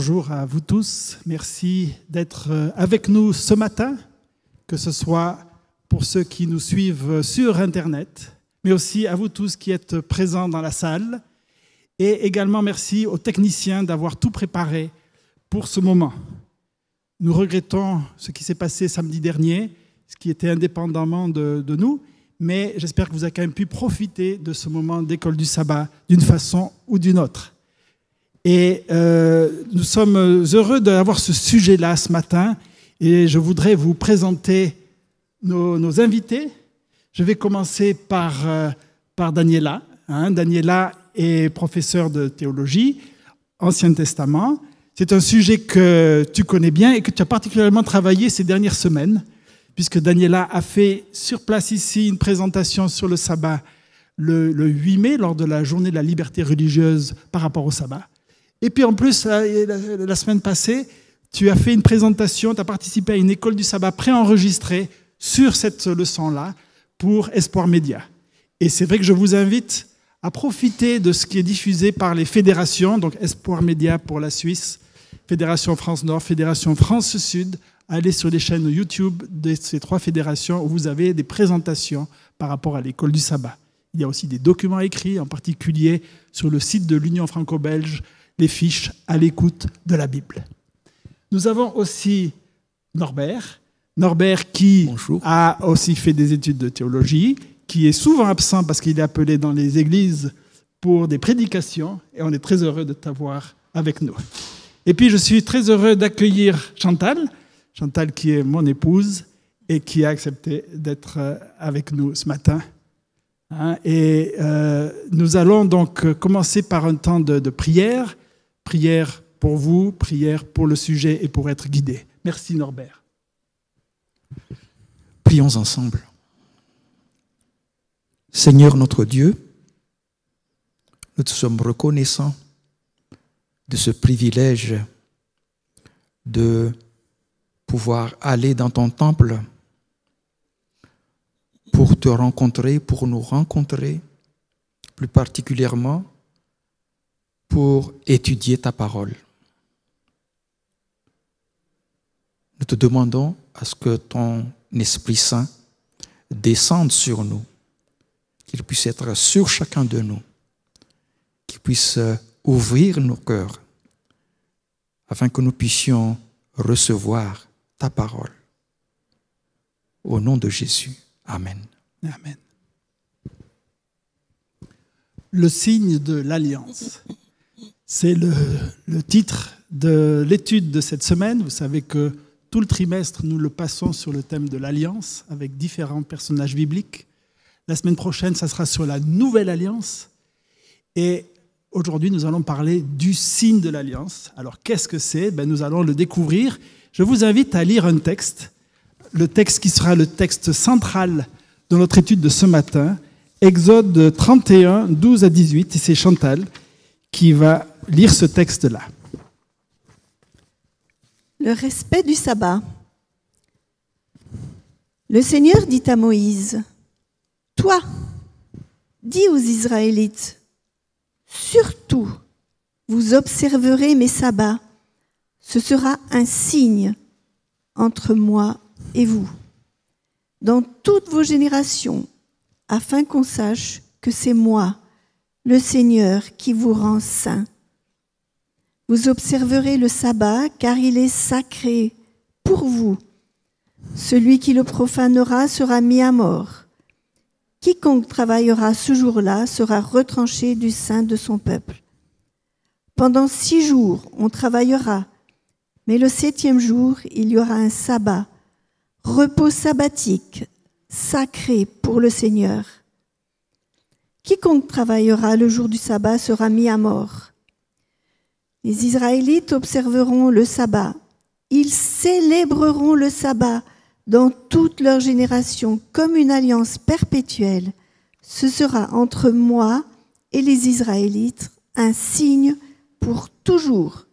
Bonjour à vous tous. Merci d'être euh, avec nous ce matin, que ce soit pour ceux qui nous suivent sur Internet, mais aussi à vous tous qui êtes présents dans la salle. Et également merci aux techniciens d'avoir tout préparé pour ce moment. Nous regrettons ce qui s'est passé samedi dernier, ce qui était indépendamment de, de nous, mais j'espère que vous avez quand même pu profiter de ce moment d'école du sabbat d'une façon ou d'une autre. Et euh, nous sommes heureux d'avoir ce sujet-là ce matin, et je voudrais vous présenter nos, invités. Je vais commencer par, euh, par Daniela. Hein. Daniela est professeure de théologie, Ancien Testament. C'est un sujet que tu connais bien et que tu as particulièrement travaillé ces dernières semaines puisque Daniela a fait sur place ici une présentation sur le sabbat le, 8 mai, lors de la journée de la liberté religieuse par rapport au sabbat. Et puis en plus, la, semaine passée, tu as fait une présentation, tu as participé à une école du sabbat préenregistrée sur cette leçon-là pour Espoir Média. Et c'est vrai que je vous invite à profiter de ce qui est diffusé par les fédérations, donc Espoir Média pour la Suisse, Fédération France Nord, Fédération France Sud, allez sur les chaînes YouTube de ces trois fédérations où vous avez des présentations par rapport à l'école du sabbat. Il y a aussi des documents écrits, en particulier sur le site de l'Union franco-belge, les fiches à l'écoute de la Bible. Nous avons aussi Norbert, Norbert qui a aussi fait des études de théologie, qui est souvent absent parce qu'il est appelé dans les églises pour des prédications, et on est très heureux de t'avoir avec nous. Et puis je suis très heureux d'accueillir Chantal, Chantal qui est mon épouse et qui a accepté d'être euh, avec nous ce matin. Hein, et euh, nous allons donc commencer par un temps de, de, prière, prière pour vous, prière pour le sujet et pour être guidé. Merci Norbert. Prions ensemble. Seigneur notre Dieu, nous te sommes reconnaissants de ce privilège de pouvoir aller dans ton temple pour te rencontrer, pour nous rencontrer, plus particulièrement pour étudier ta parole. Nous te demandons à ce que ton Esprit Saint descende sur nous, qu'il puisse être sur chacun de nous, qu'il puisse ouvrir nos cœurs afin que nous puissions recevoir ta parole. Au nom de Jésus. Amen. Amen. Le signe de l'alliance. C'est le, le, titre de l'étude de cette semaine. Vous savez que tout le trimestre, nous le passons sur le thème de l'alliance avec différents personnages bibliques. La semaine prochaine, ça sera sur la nouvelle alliance. Et aujourd'hui, nous allons parler du signe de l'alliance. Alors, qu'est-ce que c'est? Ben, Nous allons le découvrir je vous invite à lire un texte, le texte qui sera le texte central de notre étude de ce matin, Exode 31, 12 à 18, et c'est Chantal qui va lire ce texte-là. Le respect du sabbat. Le Seigneur dit à Moïse, Toi, dis aux Israélites, surtout, vous observerez mes sabbats ce sera un signe entre moi et vous, dans toutes vos générations, afin qu'on sache que c'est moi, le Seigneur, qui vous rend saint. Vous observerez le sabbat, car il est sacré pour vous. Celui qui le profanera sera mis à mort. Quiconque travaillera ce jour-là sera retranché du sein de son peuple. Pendant six jours, on travaillera mais le septième jour, il y aura un sabbat, repos sabbatique, sacré pour le Seigneur. Quiconque travaillera le jour du sabbat sera mis à mort. Les Israélites observeront le sabbat. Ils célébreront le sabbat dans toute leur génération comme une alliance perpétuelle. Ce sera entre moi et les Israélites un signe pour toujours.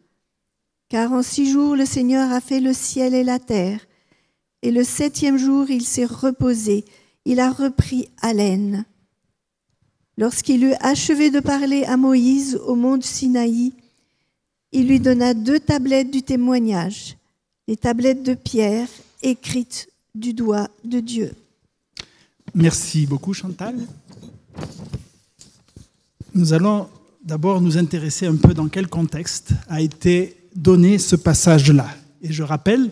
Car en six jours le Seigneur a fait le ciel et la terre, et le septième jour il s'est reposé, il a repris haleine. Lorsqu'il eut achevé de parler à Moïse au mont Sinaï, il lui donna deux tablettes du témoignage, les tablettes de pierre écrites du doigt de Dieu. Merci beaucoup Chantal. Nous allons d'abord nous intéresser un peu dans quel contexte a été donné ce passage-là. Et je rappelle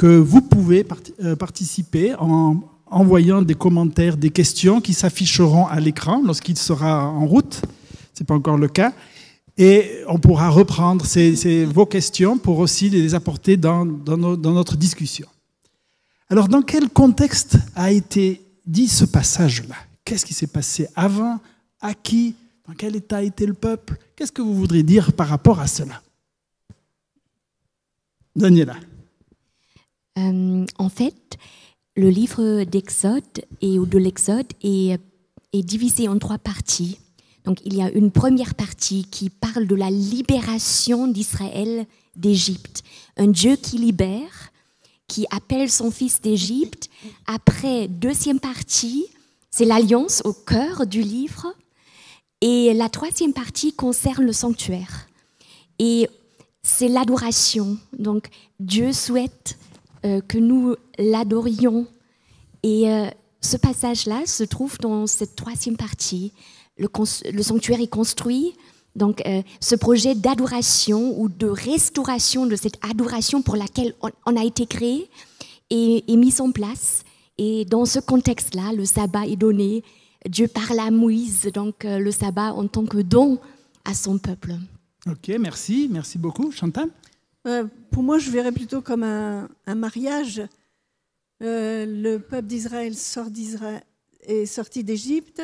que vous pouvez euh, participer en envoyant des commentaires, des questions qui s'afficheront à l'écran lorsqu'il sera en route. Ce n'est pas encore le cas. Et on pourra reprendre ces, vos questions pour aussi les apporter dans, dans, notre discussion. Alors, dans quel contexte a été dit ce passage-là? Qu'est-ce qui s'est passé avant? À qui? Dans quel état était le peuple? Qu'est-ce que vous voudriez dire par rapport à cela? Daniela. Euh, en fait, le livre d'Exode et de l'Exode est, est divisé en trois parties. Donc il y a une première partie qui parle de la libération d'Israël d'Égypte. Un Dieu qui libère, qui appelle son fils d'Égypte. Après, deuxième partie, c'est l'alliance au cœur du livre. Et la troisième partie concerne le sanctuaire. Et c'est l'adoration. Donc Dieu souhaite que nous l'adorions. Et euh, ce passage-là se trouve dans cette troisième partie. Le, sanctuaire est construit. Donc, euh, ce projet d'adoration ou de restauration de cette adoration pour laquelle on, a été créé est, mis en place. Et dans ce contexte-là, le sabbat est donné. Dieu parle à Moïse, donc le sabbat en tant que don à son peuple. Ok, merci, merci beaucoup. Chantal euh, pour moi, je verrais plutôt comme un, mariage. Euh, le peuple d'Israël sort est sorti d'Égypte.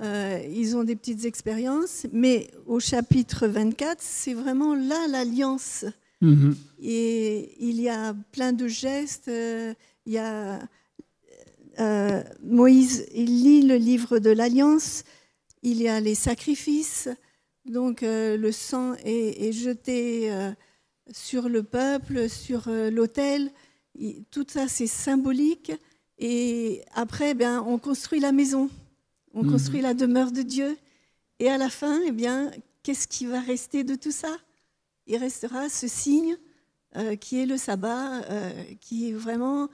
Euh, ils ont des petites expériences, mais au chapitre 24, c'est vraiment là l'alliance. Mhm. Et il y a plein de gestes. il y a Moïse, il lit le livre de l'alliance. Il y a les sacrifices. Donc le sang est, est jeté sur le peuple, sur euh, l'autel. Tout ça, c'est symbolique. Et après, eh on construit la maison, on mhm. construit la demeure de Dieu. Et à la fin, eh bien, qu'est-ce qui va rester de tout ça? Il restera ce signe euh, qui est le sabbat, euh, qui vraiment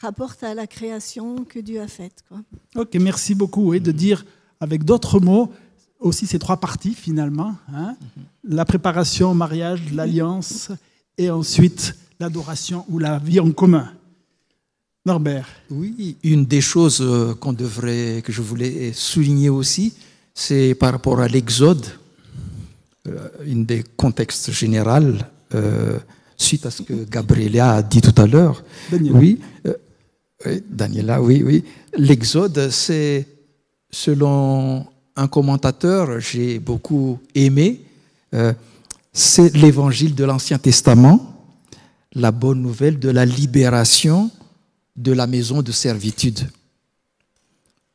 rapporte à la création que Dieu a faite. Ok, merci beaucoup. Et de dire avec d'autres mots, aussi ces trois parties finalement. Hein. La préparation au mariage, l'alliance et ensuite l'adoration ou la vie en commun. Norbert. Oui, une des choses euh, qu'on devrait, que je voulais souligner aussi, c'est par rapport à l'Exode, euh, une des contextes généraux, euh, suite à ce que Gabriela a dit tout à l'heure. Oui, oui, Daniela, oui, oui. L'Exode, c'est selon un commentateur, j'ai beaucoup aimé, euh, c'est l'évangile de l'Ancien Testament, la bonne nouvelle de la libération de la maison de servitude.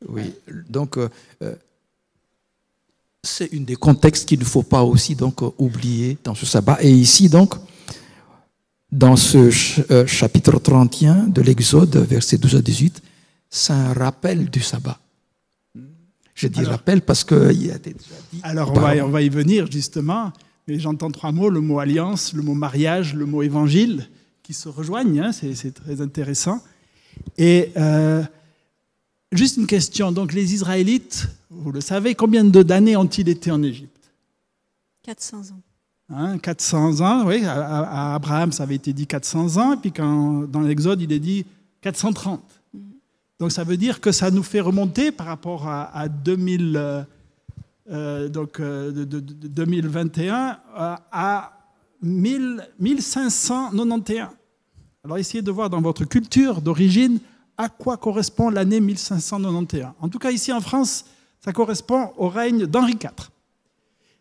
Oui, donc euh, euh, c'est une des contextes qu'il ne faut pas aussi donc oublier dans ce sabbat. Et ici donc, dans ce chapitre 31 de l'Exode, versets 12 à 18, c'est un rappel du sabbat. Je dis rappel parce qu'il y a déjà dit. Alors on va, on va, y venir justement, mais j'entends trois mots le mot alliance, le mot mariage, le mot évangile qui se rejoignent, hein, c'est très intéressant. Et euh, juste une question donc les Israélites, vous le savez, combien d'années ont-ils été en Égypte? 400 ans. Hein, 400 ans, oui, à, Abraham ça avait été dit 400 ans, et puis quand, dans l'Exode il est dit 430. Donc ça veut dire que ça nous fait remonter par rapport à, 2000, euh, euh, donc, euh, de, 2021 à 1591. Alors essayez de voir dans votre culture d'origine à quoi correspond l'année 1591. En tout cas ici en France, ça correspond au règne d'Henri IV.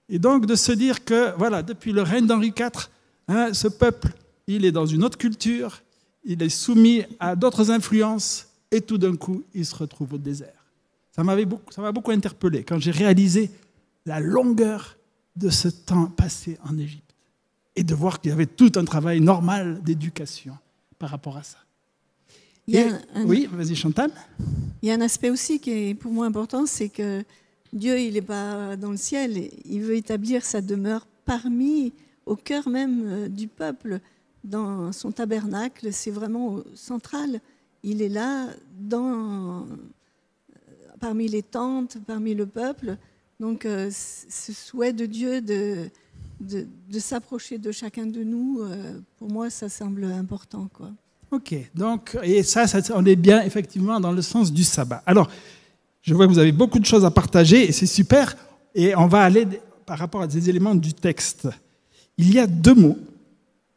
Et donc de se dire que voilà, depuis le règne d'Henri IV, hein, ce peuple, il est dans une autre culture, il est soumis à d'autres influences, et tout d'un coup, il se retrouve au désert. Ça m'a beaucoup, beaucoup interpellé quand j'ai réalisé la longueur de ce temps passé en Égypte et de voir qu'il y avait tout un travail normal d'éducation par rapport à ça. Oui, vas-y Chantal. Il y a un aspect aussi qui est pour moi important, c'est que Dieu, il n'est pas dans le ciel, il veut établir sa demeure parmi, au cœur même euh, du peuple, dans son tabernacle. C'est vraiment central. Il est là, dans, parmi les tentes, parmi le peuple. Donc, euh, ce souhait de Dieu de, de, s'approcher de chacun de nous, euh, pour moi, ça semble important. Quoi. Ok, donc, et ça, ça, on est bien effectivement dans le sens du sabbat. Alors, je vois que vous avez beaucoup de choses à partager et c'est super. Et on va aller par rapport à des éléments du texte. Il y a deux mots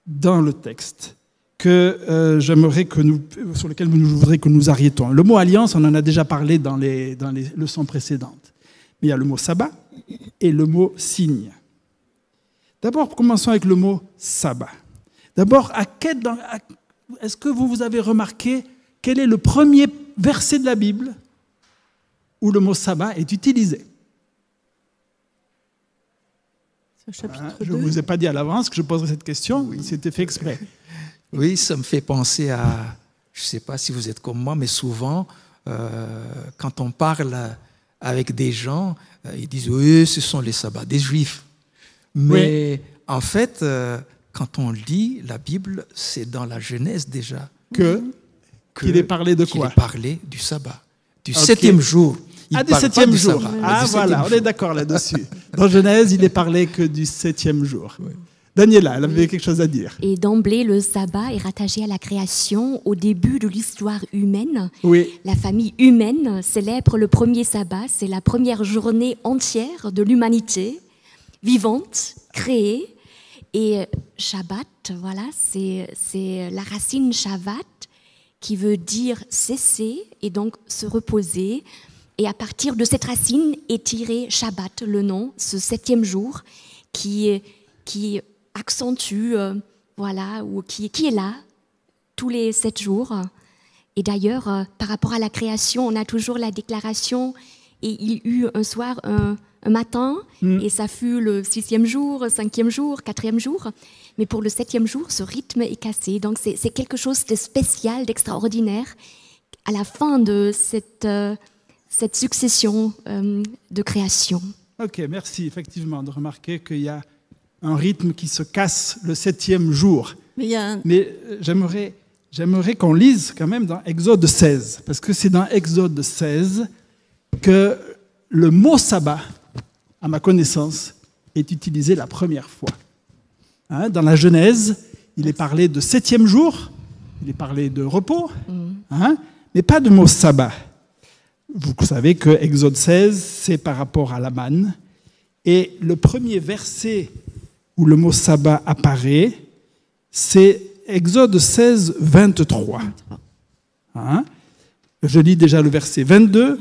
dans le texte que euh, j'aimerais que nous, sur lesquels je voudrais que nous arrêtons. Le mot alliance, on en a déjà parlé dans les, dans les leçons précédentes. Mais il y a le mot sabbat et le mot signe. D'abord, commençons avec le mot sabbat. D'abord, à est-ce que vous, vous avez remarqué quel est le premier verset de la Bible où le mot sabbat est utilisé? C'est au chapitre Hein, Je 2. ne vous ai pas dit à l'avance que je poserais cette question, c'était fait exprès. Oui, ça me fait penser à, je ne sais pas si vous êtes comme moi, mais souvent, euh, quand on parle avec des gens, euh, ils disent, oui, ce sont les sabbats des juifs. Mais en fait, euh, quand on lit la Bible, c'est dans la Genèse déjà. Que qu'il est parlé de qu'il quoi? est parlé du sabbat, du septième jour. Il Ah, du septième jour. sabbat, Ah, voilà, on est d'accord là-dessus. Dans Genèse, il est parlé que du septième jour. Daniela, elle avait quelque chose à dire. Et d'emblée, le sabbat est rattaché à la création, au début de l'histoire humaine. Oui, La famille humaine célèbre le premier sabbat, c'est la première journée entière de l'humanité vivante, créée. Et Shabbat, voilà, c'est c'est la racine Shabbat qui veut dire cesser et donc se reposer. Et à partir de cette racine est tiré Shabbat, le nom, ce septième jour, qui, qui accentue, euh, voilà, ou qui, qui est là tous les sept jours. Et d'ailleurs, euh, par rapport à la création, on a toujours la déclaration, et il eut un soir, un, un matin, et ça fut le sixième jour, cinquième jour, quatrième jour. Mais pour le septième jour, ce rythme est cassé. Donc c'est c'est quelque chose de spécial, d'extraordinaire. À la fin de cette, euh, cette succession euh, de création. ok, merci effectivement de remarquer qu'il y a un rythme qui se casse le septième jour. Mais un- Mais euh, j'aimerais, j'aimerais qu'on lise quand même dans Exode 16, parce que c'est dans Exode 16 que le mot sabbat, à ma connaissance, est utilisé la première fois. Hein, dans la Genèse, il est parlé de septième jour, il est parlé de repos, hein, mais pas de mot sabbat. Vous savez que Exode 16, c'est par rapport à la manne, et le premier verset où le mot sabbat apparaît, c'est Exode 16, 23. Hein? Je lis déjà le verset 22.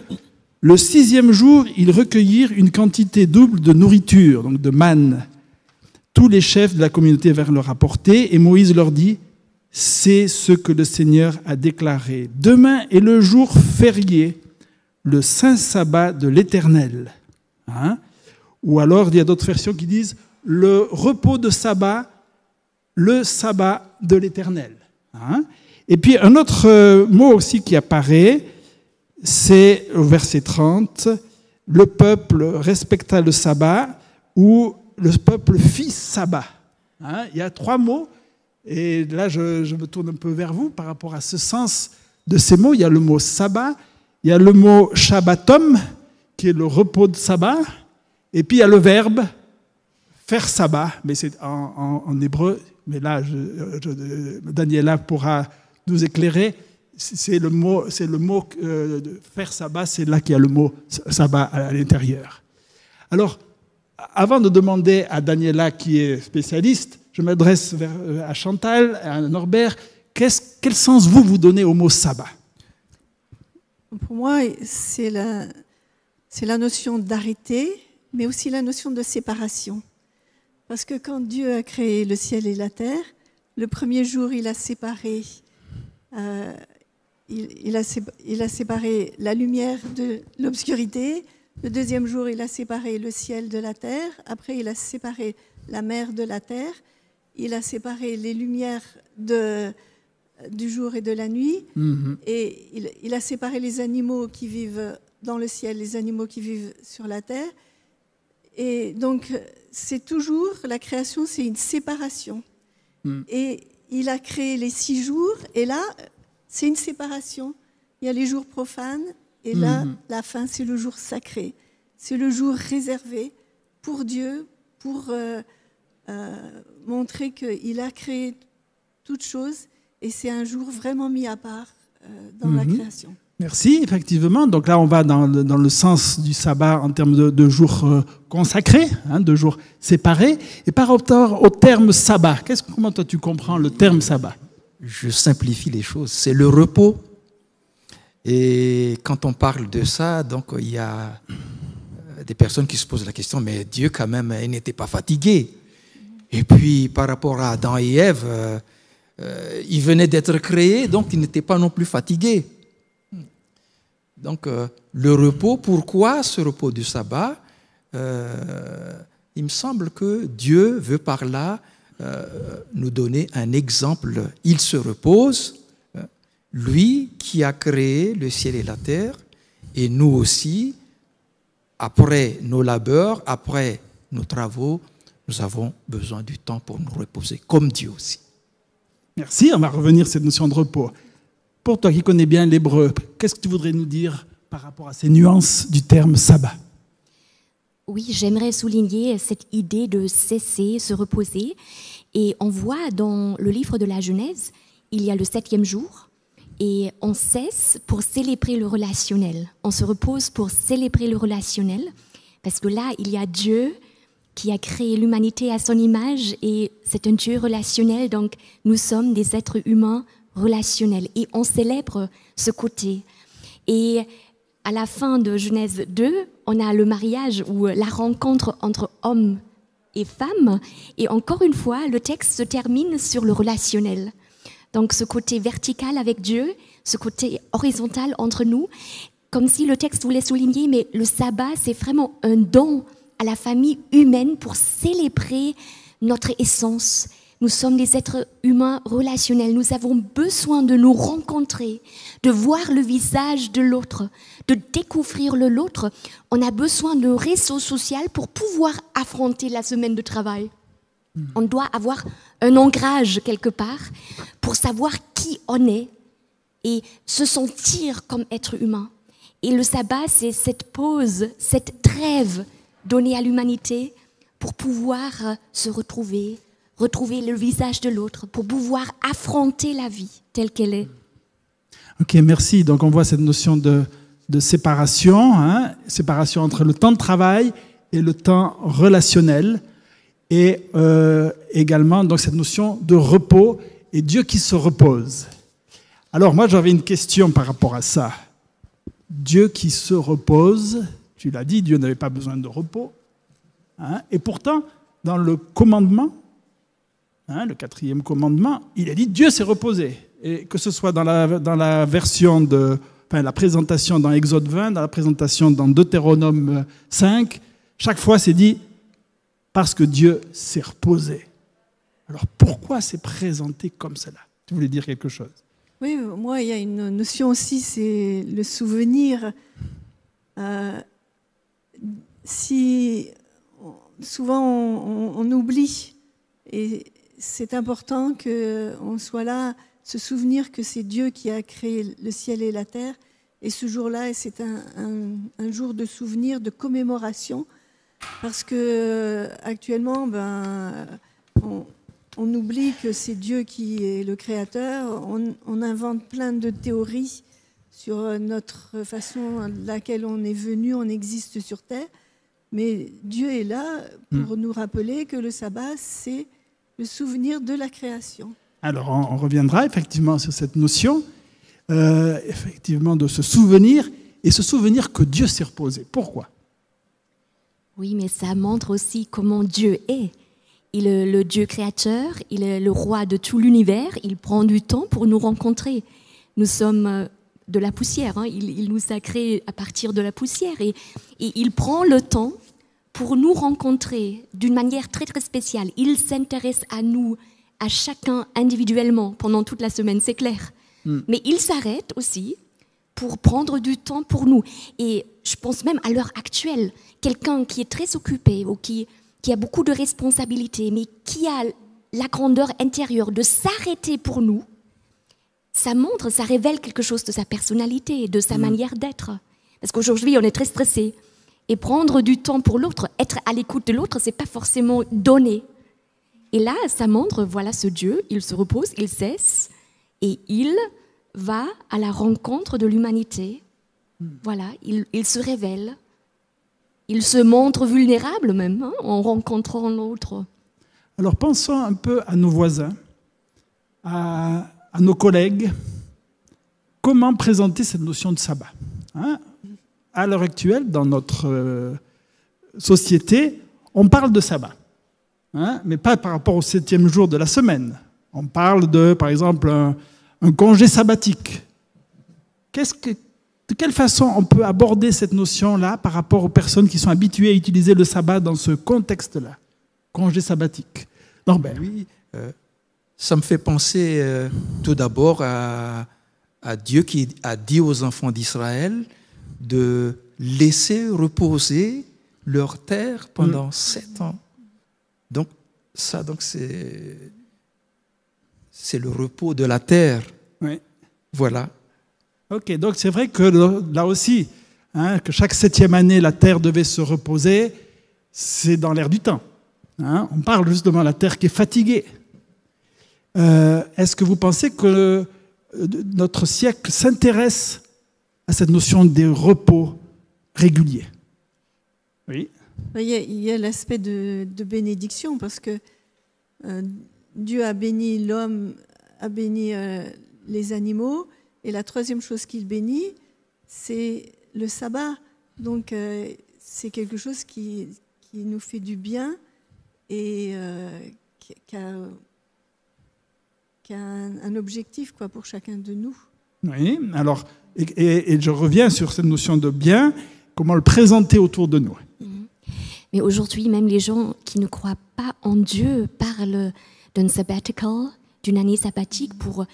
Le sixième jour, ils recueillirent une quantité double de nourriture, donc de manne. Tous les chefs de la communauté vinrent leur apporter, et Moïse leur dit, c'est ce que le Seigneur a déclaré. Demain est le jour férié, le saint sabbat de l'Éternel. Hein? Ou alors, il y a d'autres versions qui disent, le repos de sabbat, le sabbat de l'Éternel. Hein Et puis un autre euh, mot aussi qui apparaît, c'est au verset 30, le peuple respecta le sabbat ou le peuple fit sabbat. Hein Il y a trois mots, et là je, je me tourne un peu vers vous par rapport à ce sens de ces mots. Il y a le mot sabbat, il y a le mot shabbatom, qui est le repos de sabbat, et puis il y a le verbe faire sabbat, mais c'est en, hébreu, mais là, je- Daniela pourra nous éclairer. C'est le mot, c'est le mot euh, de faire sabbat, c'est là qu'il y a le mot sabbat à l'intérieur. Alors, avant de demander à Daniela, qui est spécialiste, je m'adresse euh, à Chantal, à Norbert. Quel sens vous vous donnez au mot sabbat? Pour moi, c'est la, la notion d'arrêter, mais aussi la notion de séparation. Parce que quand Dieu a créé le ciel et la terre, le premier jour, il a séparé, euh, il, il a, sé- il a séparé la lumière de l'obscurité. Le deuxième jour, il a séparé le ciel de la terre. Après, il a séparé la mer de la terre. Il a séparé les lumières de, du jour et de la nuit. Et il, il a séparé les animaux qui vivent dans le ciel, les animaux qui vivent sur la terre. Et donc, c'est toujours, la création, c'est une séparation. Mm. Et il a créé les six jours, et là, c'est une séparation. Il y a les jours profanes, et là, Mhm. la fin, c'est le jour sacré. C'est le jour réservé pour Dieu, pour euh, euh, montrer qu'il a créé toutes choses, et c'est un jour vraiment mis à part euh, dans la Mhm. création. Merci, effectivement. Donc là, on va dans le, dans le sens du sabbat en termes de, de jours euh, consacrés, hein, de jours séparés. Et par rapport au terme sabbat, comment toi tu comprends le terme sabbat? Je simplifie les choses. C'est le repos. Et quand on parle de ça, donc il y a euh, des personnes qui se posent la question, mais Dieu quand même, il n'était pas fatigué. Et puis par rapport à Adam et Ève, euh, euh, il venait d'être créé, donc il n'était pas non plus fatigué. Donc euh, le repos, pourquoi ce repos du sabbat? Euh, Il me semble que Dieu veut par là euh, nous donner un exemple. Il se repose, euh, lui qui a créé le ciel et la terre, et nous aussi, après nos labeurs, après nos travaux, nous avons besoin du temps pour nous reposer, comme Dieu aussi. Merci, on va revenir sur cette notion de repos. Pour toi qui connais bien l'hébreu, qu'est-ce que tu voudrais nous dire par rapport à ces nuances du terme sabbat? Oui, j'aimerais souligner cette idée de cesser, se reposer. Et on voit dans le livre de la Genèse, il y a le septième jour, et on cesse pour célébrer le relationnel. On se repose pour célébrer le relationnel, parce que là, il y a Dieu qui a créé l'humanité à son image, et c'est un Dieu relationnel, donc nous sommes des êtres humains relationnels, et on célèbre ce côté. Et à la fin de Genèse 2, on a le mariage ou la rencontre entre hommes et femmes. Et encore une fois, le texte se termine sur le relationnel. Donc ce côté vertical avec Dieu, ce côté horizontal entre nous, comme si le texte voulait souligner, mais le sabbat, c'est vraiment un don à la famille humaine pour célébrer notre essence. Nous sommes des êtres humains relationnels. Nous avons besoin de nous rencontrer, de voir le visage de l'autre, de découvrir le l'autre. On a besoin de réseau social pour pouvoir affronter la semaine de travail. On doit avoir un ancrage quelque part pour savoir qui on est et se sentir comme être humain. Et le sabbat, c'est cette pause, cette trêve donnée à l'humanité pour pouvoir se retrouver, retrouver le visage de l'autre, pour pouvoir affronter la vie telle qu'elle est. Ok, merci. Donc on voit cette notion de, séparation, hein, séparation entre le temps de travail et le temps relationnel, et euh, également donc cette notion de repos et Dieu qui se repose. Alors moi j'avais une question par rapport à ça. Dieu qui se repose, tu l'as dit, Dieu n'avait pas besoin de repos, hein, et pourtant dans le commandement, hein, le quatrième commandement, il a dit Dieu s'est reposé. Et que ce soit dans la, dans la version de, la présentation dans Exode 20, dans la présentation dans Deutéronome 5, chaque fois c'est dit parce que Dieu s'est reposé. Alors pourquoi c'est présenté comme cela? Tu voulais dire quelque chose? Oui, moi, il y a une notion aussi, c'est le souvenir. Euh, si souvent on, on- on oublie, et c'est important qu'on soit là, se souvenir que c'est Dieu qui a créé le ciel et la terre. Et ce jour-là, c'est un, un- un jour de souvenir, de commémoration, parce que euh, actuellement, ben, on, on oublie que c'est Dieu qui est le créateur. On, on invente plein de théories sur notre façon à laquelle on est venu, on existe sur Terre. Mais Dieu est là pour nous rappeler que le sabbat, c'est le souvenir de la création. Alors on, on reviendra effectivement sur cette notion, euh, effectivement de se souvenir et se souvenir que Dieu s'est reposé. Pourquoi? Oui, mais ça montre aussi comment Dieu est. Il est le Dieu créateur, il est le roi de tout l'univers, il prend du temps pour nous rencontrer. Nous sommes euh, de la poussière, hein, il, il nous a créés à partir de la poussière et, et il prend le temps pour nous rencontrer d'une manière très très spéciale. Il s'intéresse à nous, à chacun individuellement pendant toute la semaine, c'est clair. Mais il s'arrête aussi pour prendre du temps pour nous. Et je pense même à l'heure actuelle, quelqu'un qui est très occupé ou qui, qui a beaucoup de responsabilités, mais qui a la grandeur intérieure de s'arrêter pour nous, ça montre, ça révèle quelque chose de sa personnalité, de sa manière d'être. Parce qu'aujourd'hui, on est très stressé. Et prendre du temps pour l'autre, être à l'écoute de l'autre, c'est pas forcément donné. Et là, ça montre, voilà ce Dieu, il se repose, il cesse, et il va à la rencontre de l'humanité. Voilà, il, se révèle. Il se montre vulnérable même hein, en rencontrant l'autre. Alors pensons un peu à nos voisins, à, à nos collègues. Comment présenter cette notion de sabbat hein? À l'heure actuelle, dans notre euh, société, on parle de sabbat, hein, mais pas par rapport au septième jour de la semaine. On parle de, par exemple, un, congé sabbatique. De quelle façon on peut aborder cette notion-là par rapport aux personnes qui sont habituées à utiliser le sabbat dans ce contexte-là? Congé sabbatique. Norbert. Oui, euh, ça me fait penser euh, tout d'abord à Dieu qui a dit aux enfants d'Israël de laisser reposer leur terre pendant sept ans. Donc, ça, donc c'est c'est le repos de la terre. Oui. Voilà. Ok, donc c'est vrai que là aussi, hein, que chaque septième année, la terre devait se reposer, c'est dans l'air du temps. hein. on parle justement de la terre qui est fatiguée. Euh, Est-ce que vous pensez que euh, notre siècle s'intéresse à cette notion des repos réguliers Oui. Il y a, il y a l'aspect de, de bénédiction parce que euh, Dieu a béni l'homme, a béni euh, les animaux, et la troisième chose qu'il bénit, c'est le sabbat. Donc euh, c'est quelque chose qui, qui nous fait du bien et euh, qui, qui a, qui a un, un objectif quoi, pour chacun de nous. Oui, alors, et, et- et je reviens sur cette notion de bien, comment le présenter autour de nous. Mais aujourd'hui, même les gens qui ne croient pas en Dieu parlent d'un sabbatical, d'une année sabbatique pour,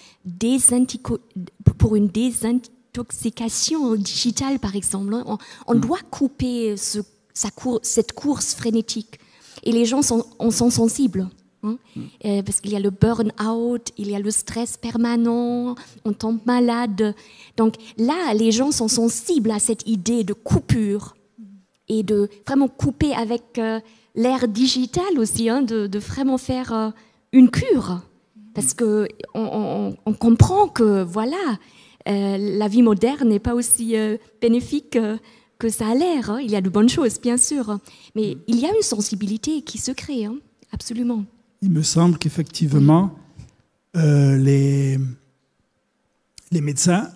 une désintoxication digitale, par exemple. On, on doit couper ce- sa cour- cette course frénétique. Et les gens sont, en sont sensibles. Hein. Euh, parce qu'il y a le burn-out, il y a le stress permanent, on tombe malade. Donc là, les gens sont sensibles à cette idée de coupure et de vraiment couper avec euh, l'ère digitale aussi, hein, de, de vraiment faire euh, une cure. Parce que on, on- on comprend que voilà, la vie moderne n'est pas aussi bénéfique que ça a l'air. hein. Il y a de bonnes choses, bien sûr, mais il y a une sensibilité qui se crée, hein, absolument. Il me semble qu'effectivement, euh, les, médecins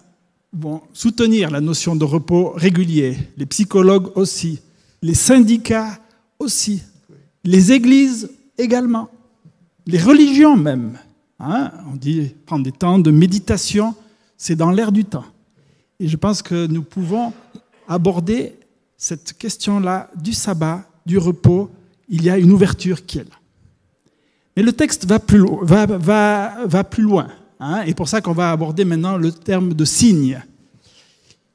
vont soutenir la notion de repos régulier, les psychologues aussi, les syndicats aussi, les églises également, les religions même. Hein, on dit prendre des temps de méditation, c'est dans l'air du temps. Et je pense que nous pouvons aborder cette question-là du sabbat, du repos. Il y a une ouverture qui est là. Mais le texte va plus, loin. hein, et pour ça qu'on va aborder maintenant le terme de signe.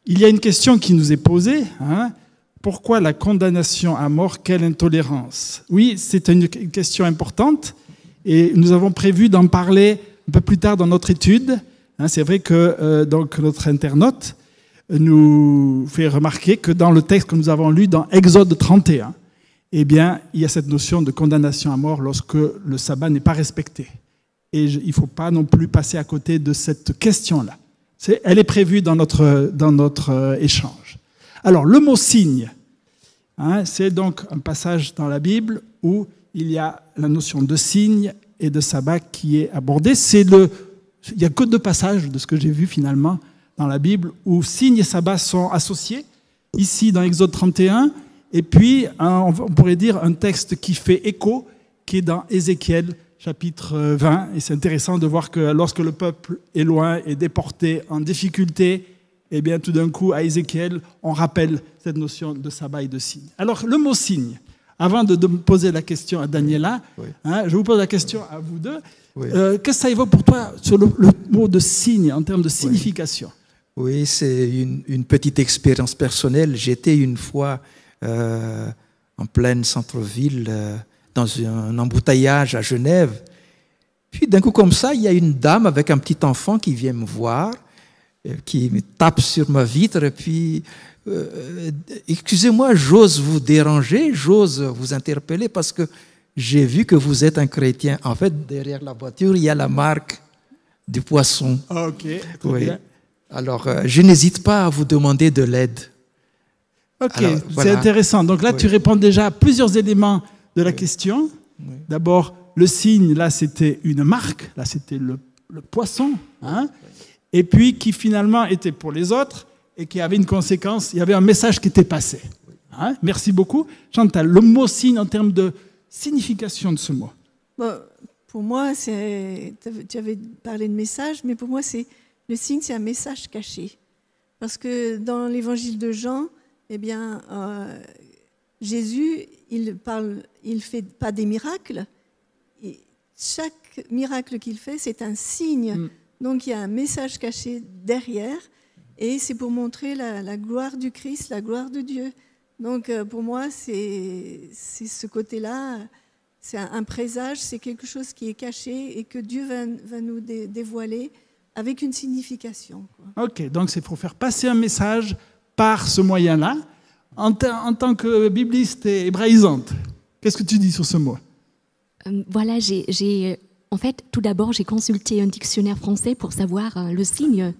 Il y a une question qui nous est posée. hein, pourquoi la condamnation à mort? Quelle intolérance? Oui, c'est une question importante. Et nous avons prévu d'en parler un peu plus tard dans notre étude. Hein, c'est vrai que euh, notre internaute nous fait remarquer que dans le texte que nous avons lu dans Exode 31, eh bien, il y a cette notion de condamnation à mort lorsque le sabbat n'est pas respecté. Et il ne faut pas non plus passer à côté de cette question-là. Elle est prévue dans notre, dans notre euh, échange. Alors, le mot signe, hein, c'est donc un passage dans la Bible où il y a la notion de signe et de sabbat qui est abordée. C'est le, il n'y a que deux passages de ce que j'ai vu finalement dans la Bible où signe et sabbat sont associés. Ici, dans Exode 31, et puis, un- on pourrait dire un texte qui fait écho, qui est dans Ézéchiel chapitre euh, 20. Et c'est intéressant de voir que lorsque le peuple est loin, est déporté, en difficulté, eh bien, tout d'un coup, à Ézéchiel, on rappelle cette notion de sabbat et de signe. Alors, le mot signe, avant de, poser la question à Daniela, Oui. hein, je vous pose la question à vous deux. Oui. Euh, Qu'est-ce que ça évoque pour toi sur le, le mot de signe en termes de signification? Oui, c'est une, une petite expérience personnelle. J'étais une fois euh, en pleine centre-ville, euh, dans un embouteillage à Genève. Puis d'un coup comme ça, il y a une dame avec un petit enfant qui vient me voir, euh, qui me tape sur ma vitre, et puis, euh, excusez-moi, j'ose vous déranger, j'ose vous interpeller parce que j'ai vu que vous êtes un chrétien. En fait, derrière la voiture, il y a la marque du poisson. Ok, très Oui. bien. Alors, euh, je n'hésite pas à vous demander de l'aide. Ok, c'est voilà. intéressant. Donc là, Oui. tu réponds déjà à plusieurs éléments de la question. D'abord, le signe, là, c'était une marque. Là, c'était le, le poisson. hein. Et puis, qui finalement était pour les autres et qui avait une conséquence. Il y avait un message qui était passé. Hein. Merci beaucoup. Chantal, le mot signe en termes de signification de ce mot? Bon, pour moi. Tu avais parlé de message, mais pour moi, c'est le signe, c'est un message caché. Parce que dans l'évangile de Jean, eh bien, euh, Jésus, il parle, il fait pas des miracles. Et chaque miracle qu'il fait, c'est un signe. Mm. Donc il y a un message caché derrière, et c'est pour montrer la, la gloire du Christ, la gloire de Dieu. Donc euh, pour moi, c'est c'est ce côté-là. C'est un, un présage, c'est quelque chose qui est caché et que Dieu va, va nous dé- dévoiler avec une signification. quoi. Ok, donc c'est pour faire passer un message par ce moyen-là. En, ta- en tant que bibliste et hébraïsante, qu'est-ce que tu dis sur ce mot? Euh, Voilà, j'ai, en fait, tout d'abord, j'ai consulté un dictionnaire français pour savoir euh, le signe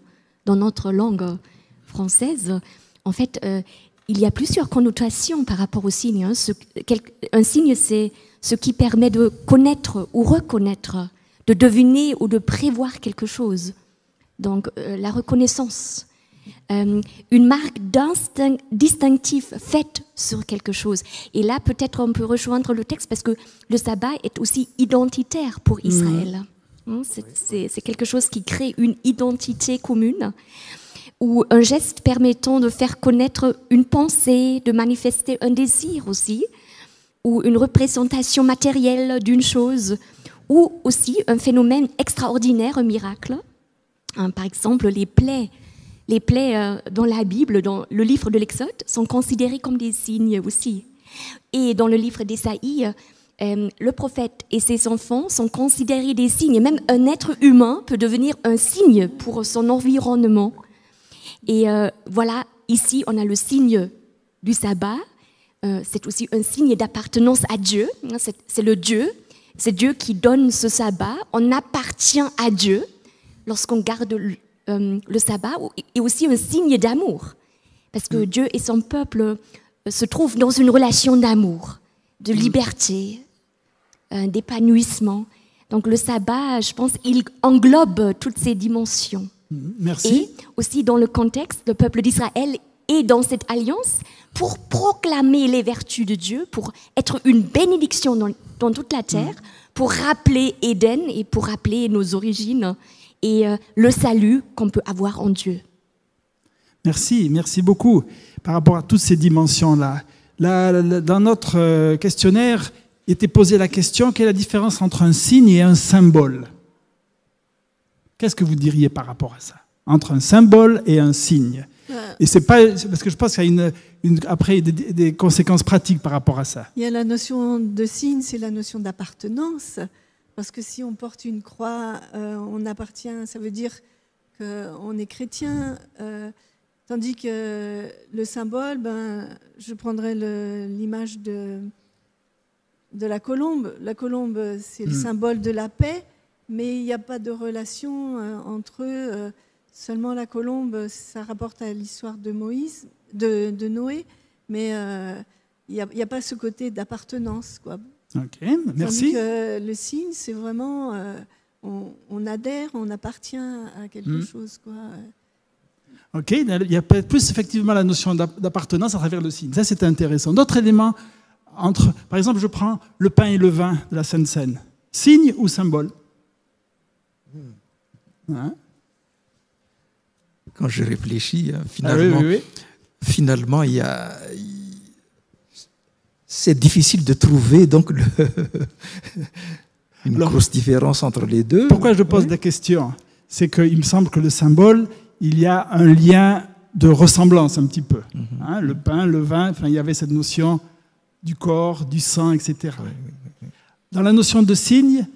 dans notre langue française. En fait, euh, il y a plusieurs connotations par rapport au signe. hein. Un signe, c'est ce qui permet de connaître ou reconnaître, de deviner ou de prévoir quelque chose. Donc, la reconnaissance. Euh, une marque distinctif faite sur quelque chose. Et là, peut-être on peut rejoindre le texte parce que le sabbat est aussi identitaire pour Israël. Hein, c'est- C'est c'est quelque chose qui crée une identité commune ou un geste permettant de faire connaître une pensée, de manifester un désir aussi, ou une représentation matérielle d'une chose, ou aussi un phénomène extraordinaire, un miracle. Hein, par exemple, les plaies, les plaies euh, dans la Bible, dans le livre de l'Exode, sont considérées comme des signes aussi. Et dans le livre d'Ésaïe, euh, le prophète et ses enfants sont considérés des signes. Même un être humain peut devenir un signe pour son environnement. Et euh, voilà, ici, on a le signe du sabbat. C'est aussi un signe d'appartenance à Dieu. Hein, C'est le Dieu. C'est Dieu qui donne ce sabbat. On appartient à Dieu lorsqu'on garde euh, le sabbat. Et aussi un signe d'amour. Parce que Dieu et son peuple euh, se trouvent dans une relation d'amour, de liberté, euh, d'épanouissement. Donc le sabbat, je pense, il englobe toutes ces dimensions. Merci. Et aussi dans le contexte, le peuple d'Israël est dans cette alliance pour proclamer les vertus de Dieu, pour être une bénédiction dans, dans toute la terre, pour rappeler Éden et pour rappeler nos origines et euh, le salut qu'on peut avoir en Dieu. Merci, merci beaucoup par rapport à toutes ces dimensions-là. Là, là, dans notre euh, questionnaire, il était posé la question quelle est la différence entre un signe et un symbole? Qu'est-ce que vous diriez par rapport à ça? Entre un symbole et un signe Euh, Et c'est pas parce que je pense qu'il y a une, une- après des, des conséquences pratiques par rapport à ça. Il y a la notion de signe, c'est la notion d'appartenance. Parce que si on porte une croix, euh, on appartient, ça veut dire qu'on est chrétien. euh, tandis que le symbole, ben, je prendrais l'image de, de la colombe. La colombe, c'est le Mm. symbole de la paix, mais il n'y a pas de relation euh, entre eux. seulement la colombe, ça rapporte à l'histoire de Moïse, de, de Noé, mais il n'y a, a pas ce côté d'appartenance. quoi. Ok, Tandis merci. que le signe, c'est vraiment, euh, on, on adhère, on appartient à quelque Mm. chose. Quoi. Ok, il y a peut-être plus effectivement la notion d'app- d'appartenance à travers le signe. Ça, c'est intéressant. D'autres éléments, entre, par exemple, je prends le pain et le vin de la Sainte Seine. Signe ou symbole? Hein? Quand je réfléchis, hein, Ah oui, finalement, oui, oui. finalement, il y a, il- c'est difficile de trouver donc le- une Alors, grosse différence entre les deux. Pourquoi je pose la question C'est qu'il me semble que le symbole, il y a un lien de ressemblance un petit peu. Hein, le pain, le vin, enfin, il y avait cette notion du corps, du sang, etc. Dans la notion de signe,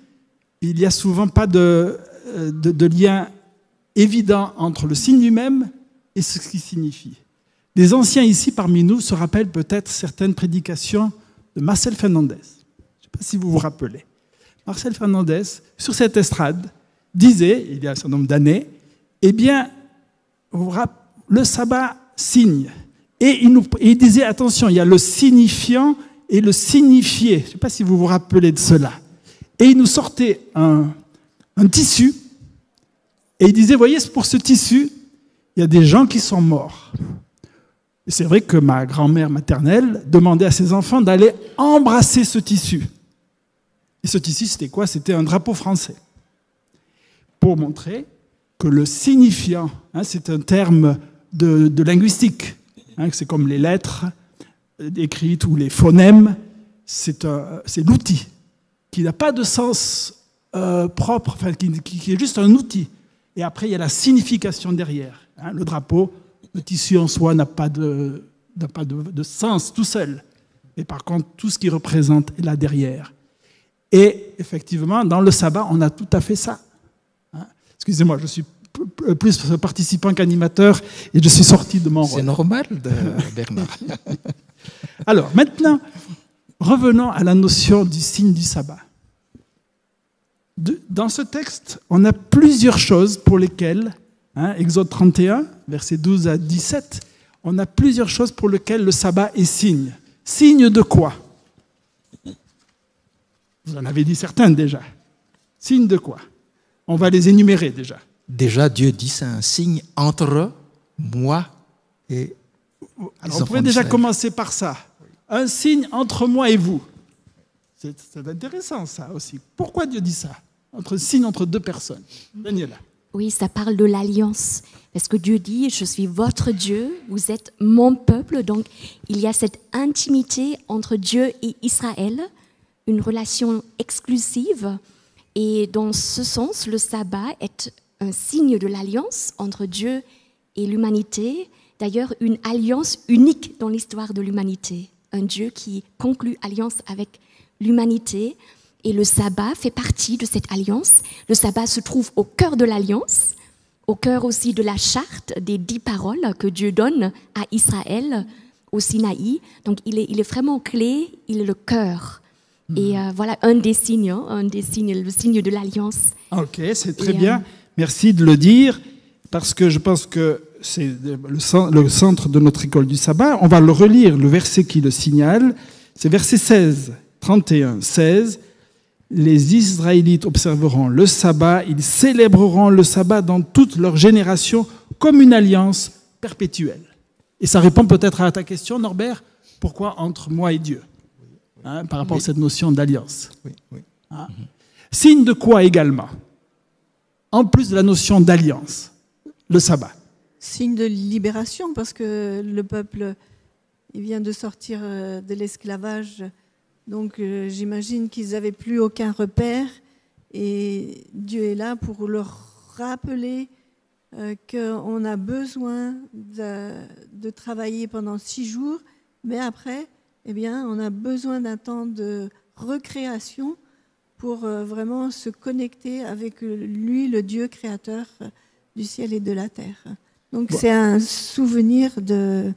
il n'y a souvent pas de, euh, de, de lien évident entre le signe lui-même et ce qu'il signifie. Les anciens ici parmi nous se rappellent peut-être certaines prédications de Marcel Fernandez. Je ne sais pas si vous vous rappelez. Marcel Fernandez, sur cette estrade, disait, il y a un certain nombre d'années, eh bien, le sabbat signe. Et il, nous, et il disait, attention, il y a le signifiant et le signifié. Je ne sais pas si vous vous rappelez de cela. Et il nous sortait un, un tissu, et il disait, voyez, pour ce tissu, il y a des gens qui sont morts. C'est vrai que ma grand-mère maternelle demandait à ses enfants d'aller embrasser ce tissu. Et ce tissu, c'était quoi? C'était un drapeau français. Pour montrer que le signifiant, hein, c'est un terme de, linguistique, hein, c'est comme les lettres euh, écrites ou les phonèmes, c'est l'outil qui n'a pas de sens euh, propre, enfin, qui est juste un outil. Et après, il y a la signification derrière. hein. le drapeau, le tissu en soi n'a pas, de, n'a pas de, de sens tout seul. Mais par contre, tout ce qu'il représente est là derrière. Et effectivement, dans le sabbat, on a tout à fait ça. Hein? Excusez-moi, je suis plus participant qu'animateur et je suis sorti de mon C'est rôle. normal, de Bernard. Alors maintenant, revenons à la notion du signe du sabbat. Dans ce texte, on a plusieurs choses pour lesquelles, hein, Exode 31, versets 12 à 17, on a plusieurs choses pour lesquelles le sabbat est signe. Signe de quoi? Vous en avez dit certaines déjà. Signe de quoi? On va les énumérer déjà. Déjà, Dieu dit c'est un signe entre moi et Alors, on pourrait déjà commencer par ça. Un signe entre moi et vous. C'est c'est intéressant ça aussi. Pourquoi Dieu dit ça? Entre signe entre deux personnes. Daniela. Oui, ça parle de l'alliance. Parce que Dieu dit, je suis votre Dieu, vous êtes mon peuple. Donc, il y a cette intimité entre Dieu et Israël, une relation exclusive. Et dans ce sens, le sabbat est un signe de l'alliance entre Dieu et l'humanité. D'ailleurs, une alliance unique dans l'histoire de l'humanité. Un Dieu qui conclut alliance avec l'humanité. Et le sabbat fait partie de cette alliance. Le sabbat se trouve au cœur de l'alliance, au cœur aussi de la charte des dix paroles que Dieu donne à Israël au Sinaï. Donc il est, il est vraiment clé, il est le cœur. Et euh, voilà un des signes, hein, un des signes, le signe de l'alliance. Ok, c'est très Et, euh, bien. Merci de le dire, parce que je pense que c'est le centre de notre école du sabbat. On va le relire, le verset qui le signale. C'est verset 16, 31, 16. Les Israélites observeront le sabbat, ils célébreront le sabbat dans toutes leurs générations comme une alliance perpétuelle. Et ça répond peut-être à ta question, Norbert, pourquoi entre moi et Dieu Hein, Par rapport à cette notion d'alliance. Oui, oui. Signe de quoi également? En plus de la notion d'alliance, le sabbat. Signe de libération parce que le peuple il vient de sortir euh, de l'esclavage. Donc euh, j'imagine qu'ils n'avaient plus aucun repère et Dieu est là pour leur rappeler euh, qu'on a besoin de, de travailler pendant six jours, mais après, eh bien, on a besoin d'un temps de recréation pour euh, vraiment se connecter avec lui, le Dieu créateur du ciel et de la terre. Donc Bon. c'est un souvenir de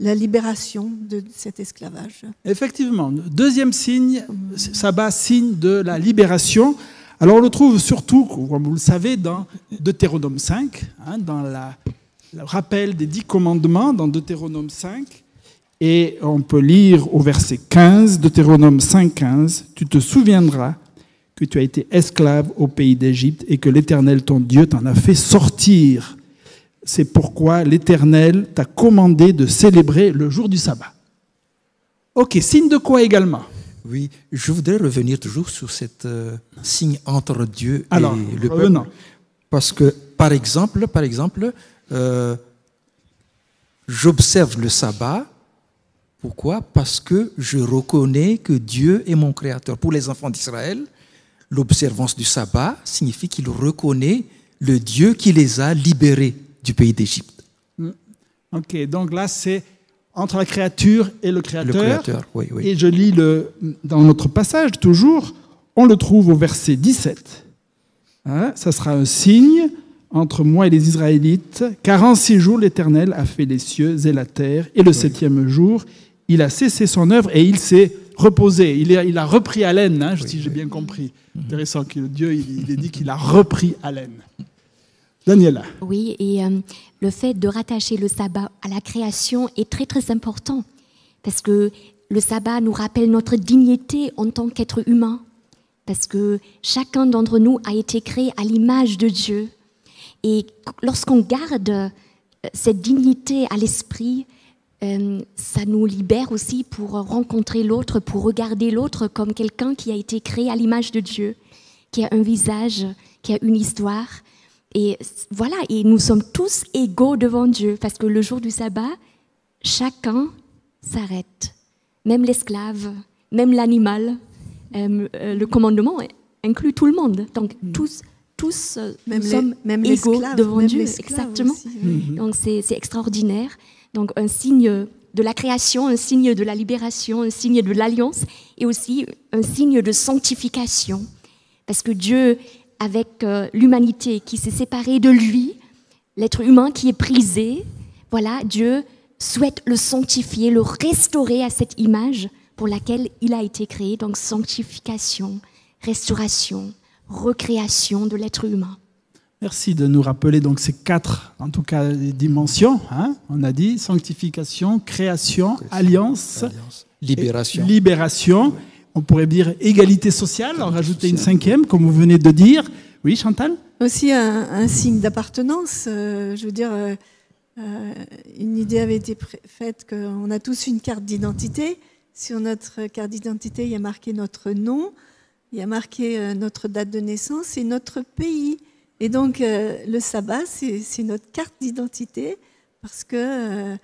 la libération de cet esclavage. Effectivement, deuxième signe, sabbat, signe de la libération. Alors on le trouve surtout, comme vous le savez, dans Deutéronome 5, hein, dans le rappel des dix commandements dans Deutéronome 5. Et on peut lire au verset 15, Deutéronome 5, 15, Tu te souviendras que tu as été esclave au pays d'Égypte et que l'Éternel, ton Dieu, t'en a fait sortir. C'est pourquoi l'Éternel t'a commandé de célébrer le jour du sabbat. Ok, signe de quoi également? Oui, je voudrais revenir toujours sur cette euh, signe entre Dieu Alors, et le revenons. peuple. Parce que, par exemple, par exemple euh, j'observe le sabbat. Pourquoi? Parce que je reconnais que Dieu est mon créateur. Pour les enfants d'Israël, l'observance du sabbat signifie qu'il reconnaît le Dieu qui les a libérés du pays d'Égypte. Ok, donc là, c'est entre la créature et le créateur. Le créateur, oui, oui. Et je lis le, dans notre passage, toujours, on le trouve au verset 17. Hein, ça sera un signe entre moi et les Israélites, car en six jours l'Éternel a fait les cieux et la terre, et le septième jour, il a cessé son œuvre et il s'est reposé. Il, a, il a repris haleine, hein, si j'ai bien compris. Intéressant que Dieu, il, il est dit qu'il a repris haleine. Oui, et euh, le fait de rattacher le sabbat à la création est très très important parce que le sabbat nous rappelle notre dignité en tant qu'être humain parce que chacun d'entre nous a été créé à l'image de Dieu. Et lorsqu'on garde euh, cette dignité à l'esprit, euh, ça nous libère aussi pour rencontrer l'autre, pour regarder l'autre comme quelqu'un qui a été créé à l'image de Dieu, qui a un visage, qui a une histoire. Et voilà, et nous sommes tous égaux devant Dieu, parce que le jour du sabbat, chacun s'arrête, même l'esclave, même l'animal. Euh, euh, le commandement inclut tout le monde. Donc Mm. tous, tous euh, Même nous les- sommes même égaux l'esclave, devant même Dieu. Exactement. aussi, oui. Mhm. Donc c'est c'est extraordinaire. Donc un signe de la création, un signe de la libération, un signe de l'alliance et aussi un signe de sanctification. Parce que Dieu, avec euh, l'humanité qui s'est séparée de lui, l'être humain qui est prisé, voilà, Dieu souhaite le sanctifier, le restaurer à cette image pour laquelle il a été créé. Donc sanctification, restauration, recréation de l'être humain. Merci de nous rappeler donc ces quatre, en tout cas, dimensions. hein. On a dit sanctification, création, alliance, Alliance. Libération. et libération. On pourrait dire égalité sociale, en rajouter une cinquième, comme vous venez de dire. Oui, Chantal? Aussi un, un signe d'appartenance. euh, je veux dire, euh, euh, une idée avait été faite qu'on a tous une carte d'identité. Sur notre carte d'identité, il y a marqué notre nom, il y a marqué euh, notre date de naissance et notre pays. Et donc, euh, le sabbat, c'est c'est notre carte d'identité parce que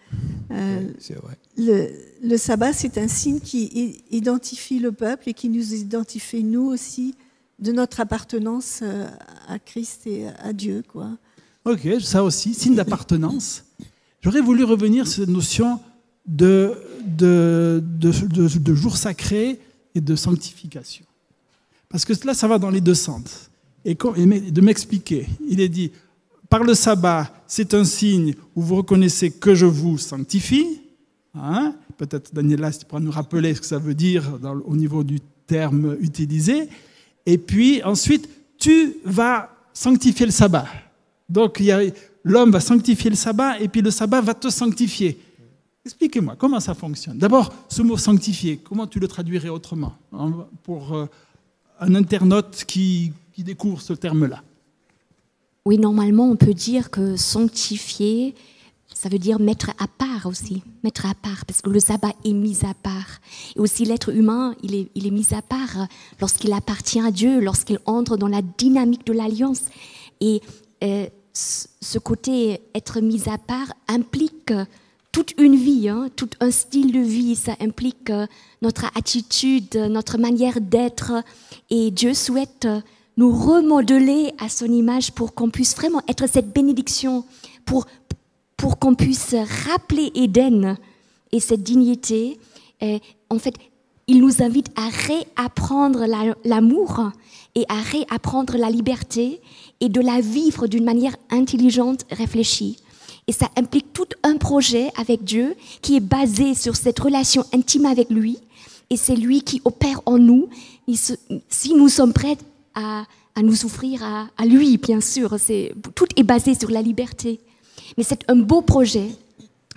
euh, Oui, c'est vrai. le, le sabbat, c'est un signe qui identifie le peuple et qui nous identifie, nous aussi, de notre appartenance euh, à Christ et à Dieu. Quoi. Ok, ça aussi, signe d'appartenance. J'aurais voulu revenir sur cette notion de, de, de, de- de jour sacré et de sanctification. Parce que là, ça va dans les deux sens. Et de m'expliquer, il est dit, par le sabbat, c'est un signe où vous reconnaissez que je vous sanctifie. Hein Peut-être Daniela, tu pourras nous rappeler ce que ça veut dire au niveau du terme utilisé. Et puis ensuite, tu vas sanctifier le sabbat. Donc l'homme va sanctifier le sabbat et puis le sabbat va te sanctifier. Expliquez-moi comment ça fonctionne? D'abord, ce mot sanctifier, comment tu le traduirais autrement hein, pour euh, un internaute qui découvre ce terme-là? Oui, normalement, on peut dire que sanctifier, ça veut dire mettre à part aussi, mettre à part, parce que le sabbat est mis à part. Et aussi l'être humain, il est, mis à part lorsqu'il appartient à Dieu, lorsqu'il entre dans la dynamique de l'alliance. Et euh, ce côté être mis à part implique toute une vie, hein, tout un style de vie. Ça implique euh, notre attitude, notre manière d'être. Et Dieu souhaite nous remodeler à son image pour qu'on puisse vraiment être cette bénédiction, pour, pour qu'on puisse rappeler Éden et cette dignité. En fait, il nous invite à réapprendre la- l'amour et à réapprendre la liberté et de la vivre d'une manière intelligente, réfléchie. Et ça implique tout un projet avec Dieu qui est basé sur cette relation intime avec lui. Et c'est lui qui opère en nous. Si nous sommes prêts à, nous souffrir à, lui, bien sûr, c'est, tout est basé sur la liberté. Mais c'est un beau projet.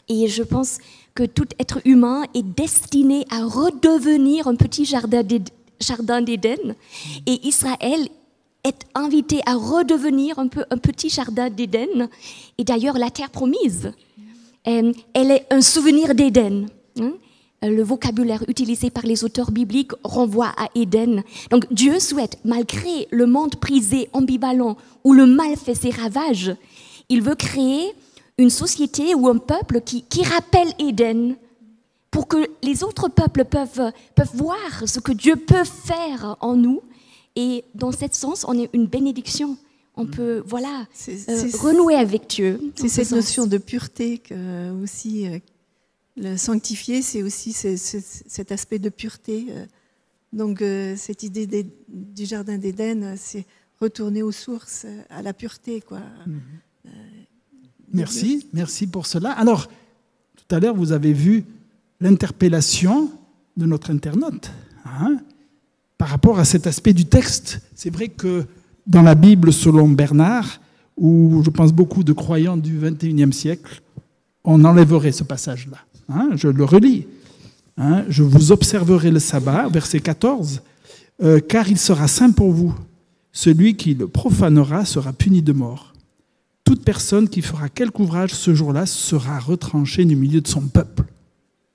Et je pense que tout être humain est destiné à redevenir un petit jardin d'Éd- jardin d'Éden. Et Israël est invité à redevenir un peu un petit jardin d'Éden. Et d'ailleurs, la terre promise, euh, elle est un souvenir d'Éden. Le vocabulaire utilisé par les auteurs bibliques renvoie à Éden. Donc Dieu souhaite, malgré le monde prisé, ambivalent, où le mal fait ses ravages, il veut créer une société ou un peuple qui, qui rappelle Éden, pour que les autres peuples peuvent, peuvent voir ce que Dieu peut faire en nous. Et dans ce sens, on est une bénédiction. On peut, voilà, euh, renouer avec Dieu. c'est cette ce notion de pureté que aussi euh, le sanctifié, c'est aussi ce- ce- cet aspect de pureté. euh. Donc euh, cette idée des- du jardin d'Éden, euh, c'est retourner aux sources, à la pureté, quoi. Euh, Merci, merci pour cela. Alors, tout à l'heure, vous avez vu l'interpellation de notre internaute hein, par rapport à cet aspect du texte. C'est vrai que dans la Bible, selon Bernard, ou je pense beaucoup de croyants du XXIe siècle, on enlèverait ce passage-là. Hein. je le relis. hein. je vous observerai le sabbat, verset 14, euh, car il sera saint pour vous. Celui qui le profanera sera puni de mort toute personne qui fera quelque ouvrage ce jour-là sera retranchée du milieu de son peuple.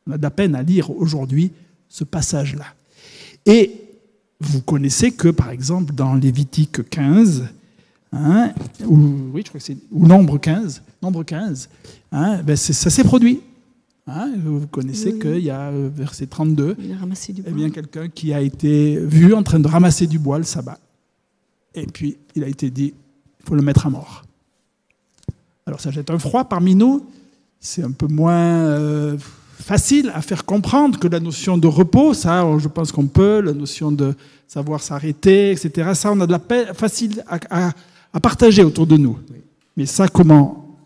On a de la peine à lire aujourd'hui ce passage-là. Et vous connaissez que, par exemple, dans Lévitique 15, hein, ou, oui, je crois que ou Nombre 15, Nombre 15, hein, ben ça s'est produit. Hein, vous connaissez Oui. qu'il y a euh, verset 32, Il a ramassé du bois. eh bien, quelqu'un qui a été vu en train de ramasser du bois le sabbat. Et puis, il a été dit, il faut le mettre à mort. Alors, ça jette un froid parmi nous. C'est un peu moins euh, facile à faire comprendre que la notion de repos, ça, je pense qu'on peut, la notion de savoir s'arrêter, etc. Ça, on a de la peine facile à, à- à partager autour de nous. Mais ça, comment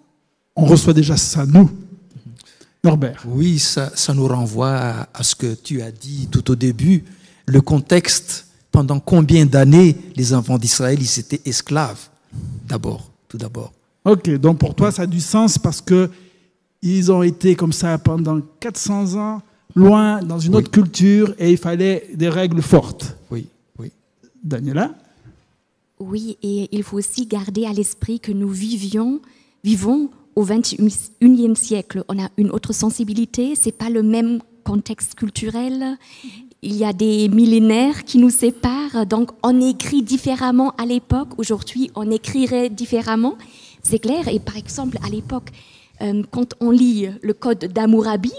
on reçoit déjà ça, nous? Norbert. Oui, ça, ça nous renvoie à, à ce que tu as dit tout au début, le contexte, pendant combien d'années les enfants d'Israël, ils étaient esclaves, d'abord, tout d'abord. Ok, donc pour toi, ça a du sens parce que ils ont été comme ça pendant 400 ans, loin, dans une Oui. autre culture, et il fallait des règles fortes. Oui, oui. Daniela? Oui, et il faut aussi garder à l'esprit que nous vivions, vivons au 21e siècle. On a une autre sensibilité, c'est pas le même contexte culturel. Il y a des millénaires qui nous séparent, donc on écrit différemment à l'époque. Aujourd'hui, on écrirait différemment, c'est clair. Et par exemple, à l'époque, euh, quand on lit le code d'Hammurabi,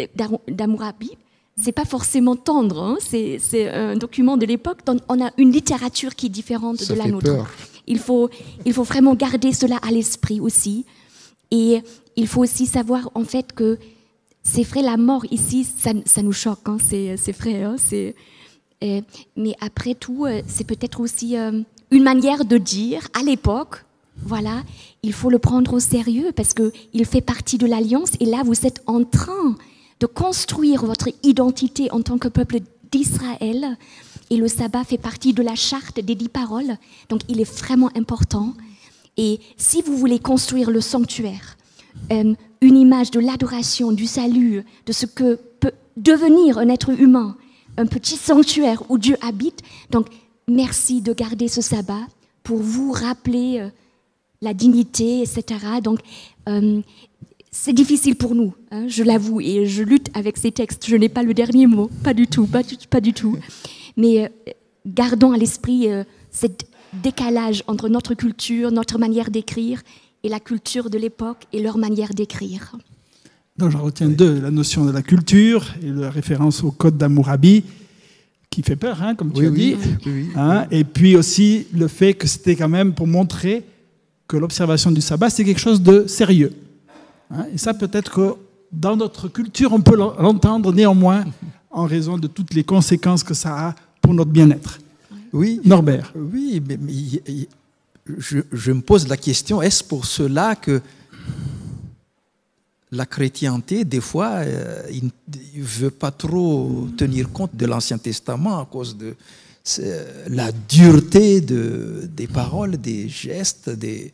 euh, d'Hammurabi, c'est pas forcément tendre. hein. C'est un document de l'époque. On a une littérature qui est différente Ça de la nôtre. peur. Il faut, il faut vraiment garder cela à l'esprit aussi. Et il faut aussi savoir en fait que c'est vrai, la mort ici, ça, ça nous choque. hein. C'est vrai. hein. Euh, mais après tout, euh, c'est peut-être aussi euh, une manière de dire à l'époque. Voilà, il faut le prendre au sérieux parce que il fait partie de l'alliance et là vous êtes en train de construire votre identité en tant que peuple d'Israël et le sabbat fait partie de la charte des dix paroles. Donc il est vraiment important. Et si vous voulez construire le sanctuaire, euh, une image de l'adoration, du salut, de ce que peut devenir un être humain, un petit sanctuaire où Dieu habite, donc merci de garder ce sabbat pour vous rappeler euh, la dignité, etc. Donc euh, c'est difficile pour nous, hein, je l'avoue, et je lutte avec ces textes. Je n'ai pas le dernier mot, pas du tout, pas du, pas du tout. Mais euh, gardons à l'esprit euh, ce décalage entre notre culture, notre manière d'écrire, et la culture de l'époque et leur manière d'écrire. Donc j'en retiens deux, la notion de la culture et la référence au code d'Amourabi, qui fait peur, hein, comme tu Oui, as oui, dit. oui, oui. Hein, et puis aussi le fait que c'était quand même pour montrer que l'observation du sabbat, c'est quelque chose de sérieux. Hein, et ça, peut-être que dans notre culture, on peut l'en- l'entendre néanmoins en raison de toutes les conséquences que ça a pour notre bien-être. Oui, Norbert. oui mais, je, je me pose la question, est-ce pour cela que la chrétienté, des fois, euh, il ne veut pas trop tenir compte de l'Ancien Testament à cause de c'est, la dureté de, des paroles, des gestes, des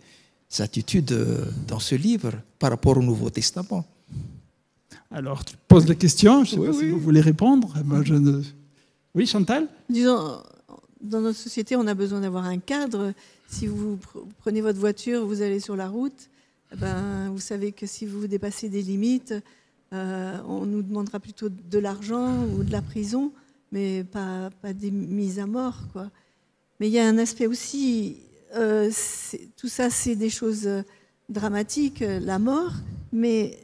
attitudes euh, dans ce livre par rapport au Nouveau Testament Alors, tu poses la question, je ne sais Oui, pas si vous voulez répondre. Moi, je ne- Oui, Chantal? Disons, dans notre société, on a besoin d'avoir un cadre. Si vous pr- prenez votre voiture, vous allez sur la route, eh ben, vous savez que si vous dépassez des limites, euh, on nous demandera plutôt de l'argent ou de la prison, mais pas, pas des mises à mort. Quoi. Mais il y a un aspect aussi, euh, tout ça, c'est des choses euh, dramatiques, euh, la mort, mais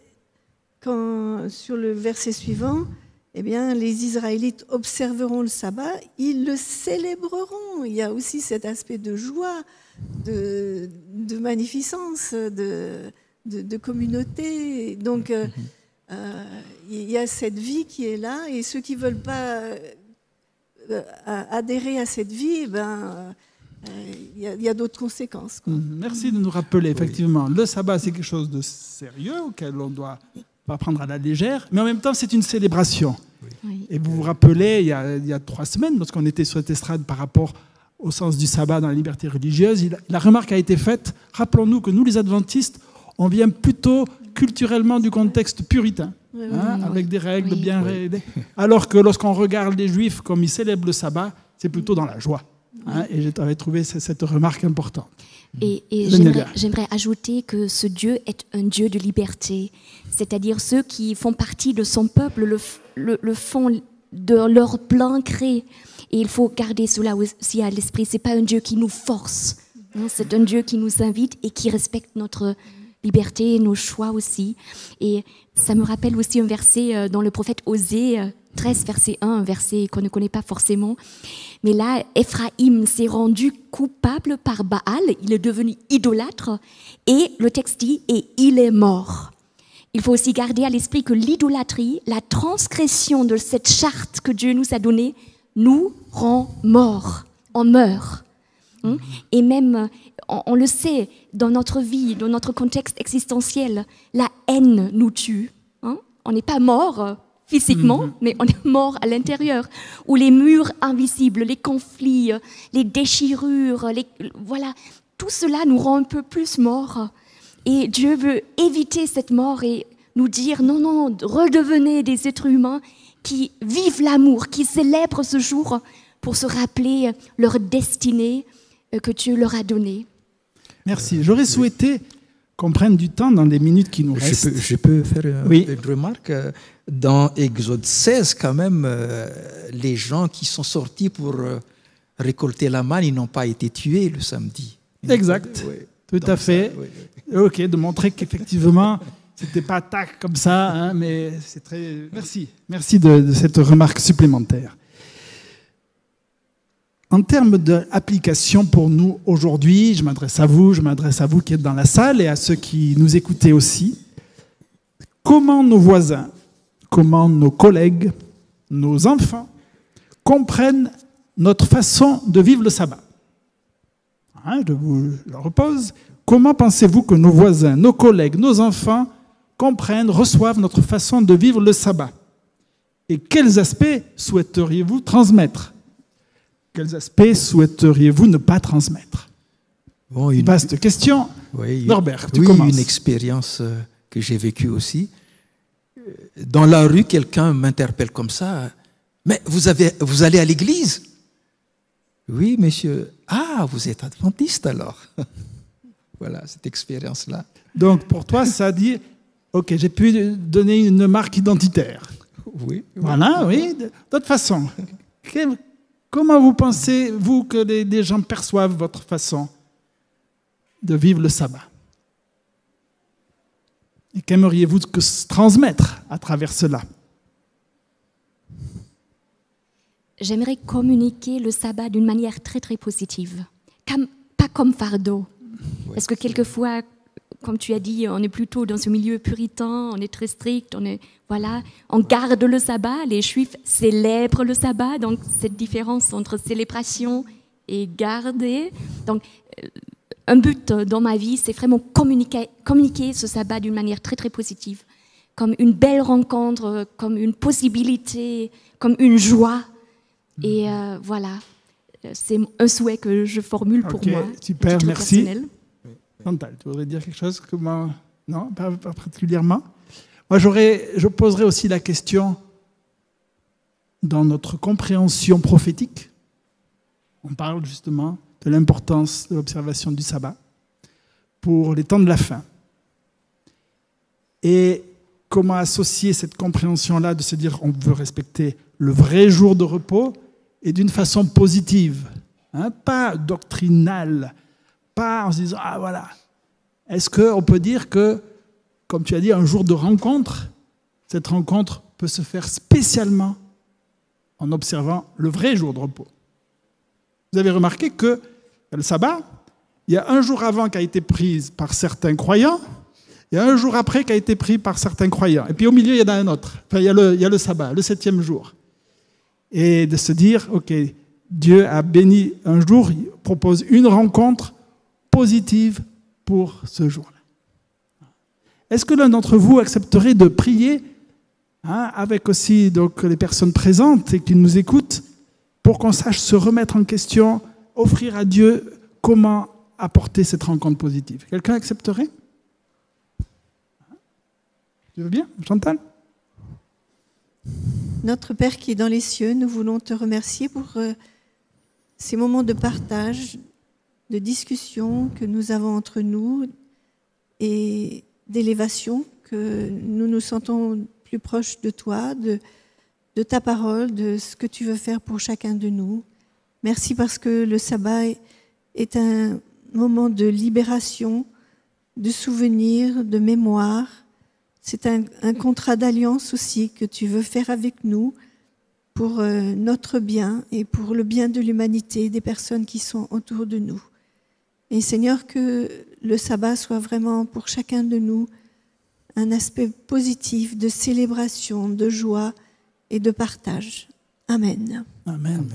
quand, sur le verset suivant, eh bien, les Israélites observeront le sabbat, ils le célébreront. Il y a aussi cet aspect de joie, de, de magnificence, de, de, de communauté. Donc, euh, euh, il y a cette vie qui est là, et ceux qui ne veulent pas adhérer à cette vie, eh ben, euh, il y a, d'autres conséquences. quoi. Mhm. Merci de nous rappeler, effectivement, le sabbat, c'est quelque chose de sérieux auquel on doit pas prendre à la légère, mais en même temps, c'est une célébration. Oui. Et vous vous rappelez, il y a, il y a trois semaines, lorsqu'on était sur cette estrade par rapport au sens du sabbat dans la liberté religieuse, il- la remarque a été faite, rappelons-nous que nous, les adventistes, on vient plutôt culturellement du contexte puritain, Oui, hein, oui. avec des règles Oui. bien réglées, alors que lorsqu'on regarde les juifs comme ils célèbrent le sabbat, c'est plutôt dans la joie. Hein, et j'avais trouvé ce- cette remarque importante. Et, et Daniela. j'aimerais, ajouter que ce Dieu est un Dieu de liberté, c'est-à-dire ceux qui font partie de son peuple le, f- le- le font de leur plein gré. Et il faut garder cela aussi à l'esprit. C'est pas un Dieu qui nous force, hein, c'est un Dieu qui nous invite et qui respecte notre liberté nos choix aussi. Et ça me rappelle aussi un verset euh, dans le prophète Osée euh, 13, verset 1, un verset qu'on ne connaît pas forcément. Mais là, Ephraïm s'est rendu coupable par Baal, il est devenu idolâtre, et le texte dit, et il est mort. Il faut aussi garder à l'esprit que l'idolâtrie, la transgression de cette charte que Dieu nous a donnée, nous rend morts. On meurt. Hein? Et même, euh, on, on le sait, dans notre vie, dans notre contexte existentiel, la haine nous tue. hein. On n'est pas mort euh, physiquement, mais on est mort à l'intérieur. Ou les murs invisibles, les conflits, euh, les déchirures, les, voilà, tout cela nous rend un peu plus morts. Et Dieu veut éviter cette mort et nous dire non, non, redevenez des êtres humains qui vivent l'amour, qui célèbrent ce jour pour se rappeler leur destinée que Dieu leur a donnée. Merci. J'aurais souhaité qu'on prenne du temps dans les minutes qui nous Je restent. peux, je peux faire euh, Oui. une remarque. euh, Dans Exode 16, quand même, euh, les gens qui sont sortis pour euh, récolter la manne, ils n'ont pas été tués le samedi. Exact. oui. Tout Donc à ça, fait. oui, oui. Ok, de montrer qu'effectivement, c'était pas tac comme ça, hein, mais c'est très. Merci, merci de, de cette remarque supplémentaire. En termes d'application pour nous aujourd'hui, je m'adresse à vous, je m'adresse à vous qui êtes dans la salle et à ceux qui nous écoutez aussi. Comment nos voisins, comment nos collègues, nos enfants comprennent notre façon de vivre le sabbat? Hein, je vous le repose. Comment pensez-vous que nos voisins, nos collègues, nos enfants comprennent, reçoivent notre façon de vivre le sabbat? Et quels aspects souhaiteriez-vous transmettre Quels aspects souhaiteriez-vous ne pas transmettre? Bon, une, Vaste question. oui, une- Norbert, tu oui, commences. une expérience euh, que j'ai vécue aussi. Euh, Dans la rue, quelqu'un m'interpelle comme ça. Mais vous, avez, vous allez à l'église? Oui, monsieur. Ah, vous êtes adventiste alors Voilà, cette expérience-là. Donc pour toi, ça dit, ok, j'ai pu donner une marque identitaire. Oui. Voilà, oui, d'autre façon. Comment vous pensez, vous, que les, les gens perçoivent votre façon de vivre le sabbat? Et qu'aimeriez-vous que se transmettre à travers cela? J'aimerais communiquer le sabbat d'une manière très très positive, comme, pas comme fardeau. Parce que quelquefois, comme tu as dit, on est plutôt dans ce milieu puritain, on est très strict, on est voilà, on garde le sabbat. Les Juifs célèbrent le sabbat, donc cette différence entre célébration et garder. Donc euh, un but dans ma vie, c'est vraiment communiquer, communiquer ce sabbat d'une manière très très positive, comme une belle rencontre, comme une possibilité, comme une joie. Et euh, voilà, c'est un souhait que je formule pour moi. super, merci. personnel. Chantal, tu voudrais dire quelque chose Comment Non, pas, particulièrement. Moi, je poserais aussi la question dans notre compréhension prophétique. On parle justement de l'importance de l'observation du sabbat pour les temps de la fin. Et comment associer cette compréhension-là de se dire on veut respecter le vrai jour de repos et d'une façon positive, hein, pas doctrinale, en se disant ah voilà. Est-ce qu'on peut dire que, comme tu as dit, un jour de rencontre, cette rencontre peut se faire spécialement en observant le vrai jour de repos? Vous avez remarqué que le sabbat, il y a un jour avant qui a été pris par certains croyants, il y a un jour après qui a été pris par certains croyants. Et puis au milieu, il y en a un autre. Enfin, il, y a le, il y a le sabbat, le septième jour. Et de se dire, OK, Dieu a béni un jour, il propose une rencontre positive pour ce jour-là. Est-ce que l'un d'entre vous accepterait de prier hein, avec aussi donc, les personnes présentes et qui nous écoutent pour qu'on sache se remettre en question, offrir à Dieu comment apporter cette rencontre positive? Quelqu'un accepterait? Tu veux bien, Chantal? Notre Père qui est dans les cieux, nous voulons te remercier pour euh, ces moments de partage, de discussion que nous avons entre nous et d'élévation, que nous nous sentons plus proches de toi, de, ta parole, de ce que tu veux faire pour chacun de nous. Merci parce que le sabbat est un moment de libération, de souvenir, de mémoire. C'est un, un contrat d'alliance aussi que tu veux faire avec nous pour euh, notre bien et pour le bien de l'humanité, des personnes qui sont autour de nous. Et Seigneur, que le sabbat soit vraiment pour chacun de nous un aspect positif de célébration, de joie et de partage. Amen. Amen.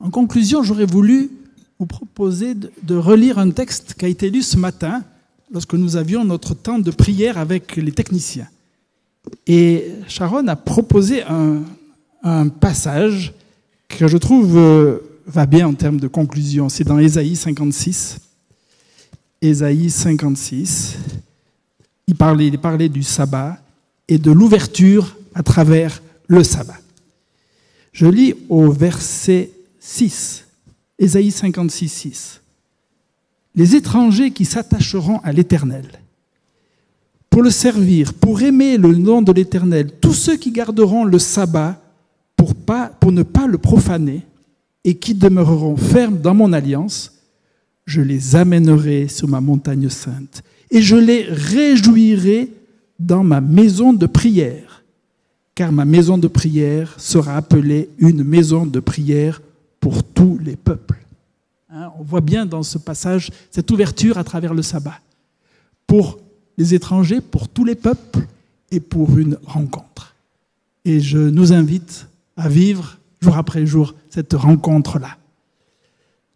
En conclusion, j'aurais voulu vous proposer de, relire un texte qui a été lu ce matin lorsque nous avions notre temps de prière avec les techniciens. Et Sharon a proposé un, un passage que je trouve euh, va bien en termes de conclusion. C'est dans Ésaïe 56. Ésaïe 56. Il parlait, du sabbat et de l'ouverture à travers le sabbat. Je lis au verset 6, Ésaïe 56, 6. Les étrangers qui s'attacheront à l'Éternel, pour le servir, pour aimer le nom de l'Éternel, tous ceux qui garderont le sabbat pour ne pas le profaner et qui demeureront fermes dans mon alliance, je les amènerai sur ma montagne sainte et je les réjouirai dans ma maison de prière, car ma maison de prière sera appelée une maison de prière pour tous les peuples. Hein, on voit bien dans ce passage cette ouverture à travers le sabbat, pour les étrangers, pour tous les peuples et pour une rencontre. Et je nous invite à vivre jour après jour cette rencontre-là.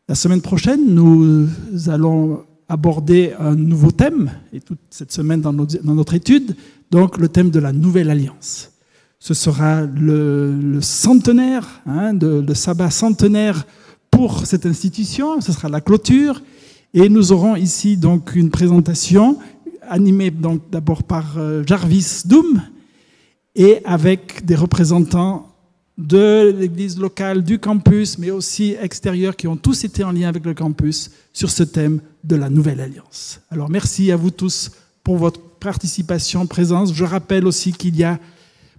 La semaine prochaine, nous allons aborder un nouveau thème, et toute cette semaine dans, notre étude, donc le thème de la nouvelle alliance. Ce sera le, centenaire, hein, de, le sabbat centenaire pour cette institution, ce sera la clôture, et nous aurons ici donc une présentation animée d'abord par euh, Jarvis Doom et avec des représentants de l'église locale, du campus, mais aussi extérieurs, qui ont tous été en lien avec le campus sur ce thème de la Nouvelle Alliance. Alors merci à vous tous pour votre participation, présence. Je rappelle aussi qu'il y a,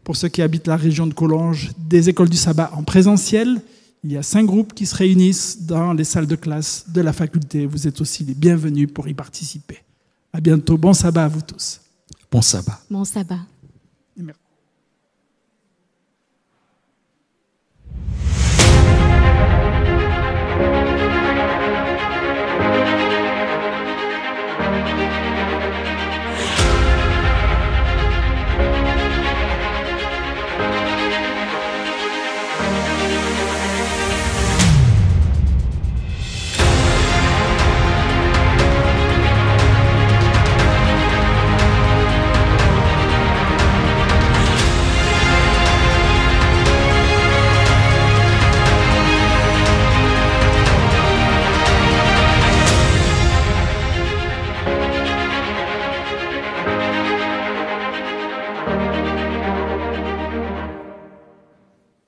pour ceux qui habitent la région de Collonges, des écoles du sabbat en présentiel. Il y a cinq groupes qui se réunissent dans les salles de classe de la faculté. Vous êtes aussi les bienvenus pour y participer. À bientôt. Bon sabbat à vous tous. Bon sabbat. Bon sabbat.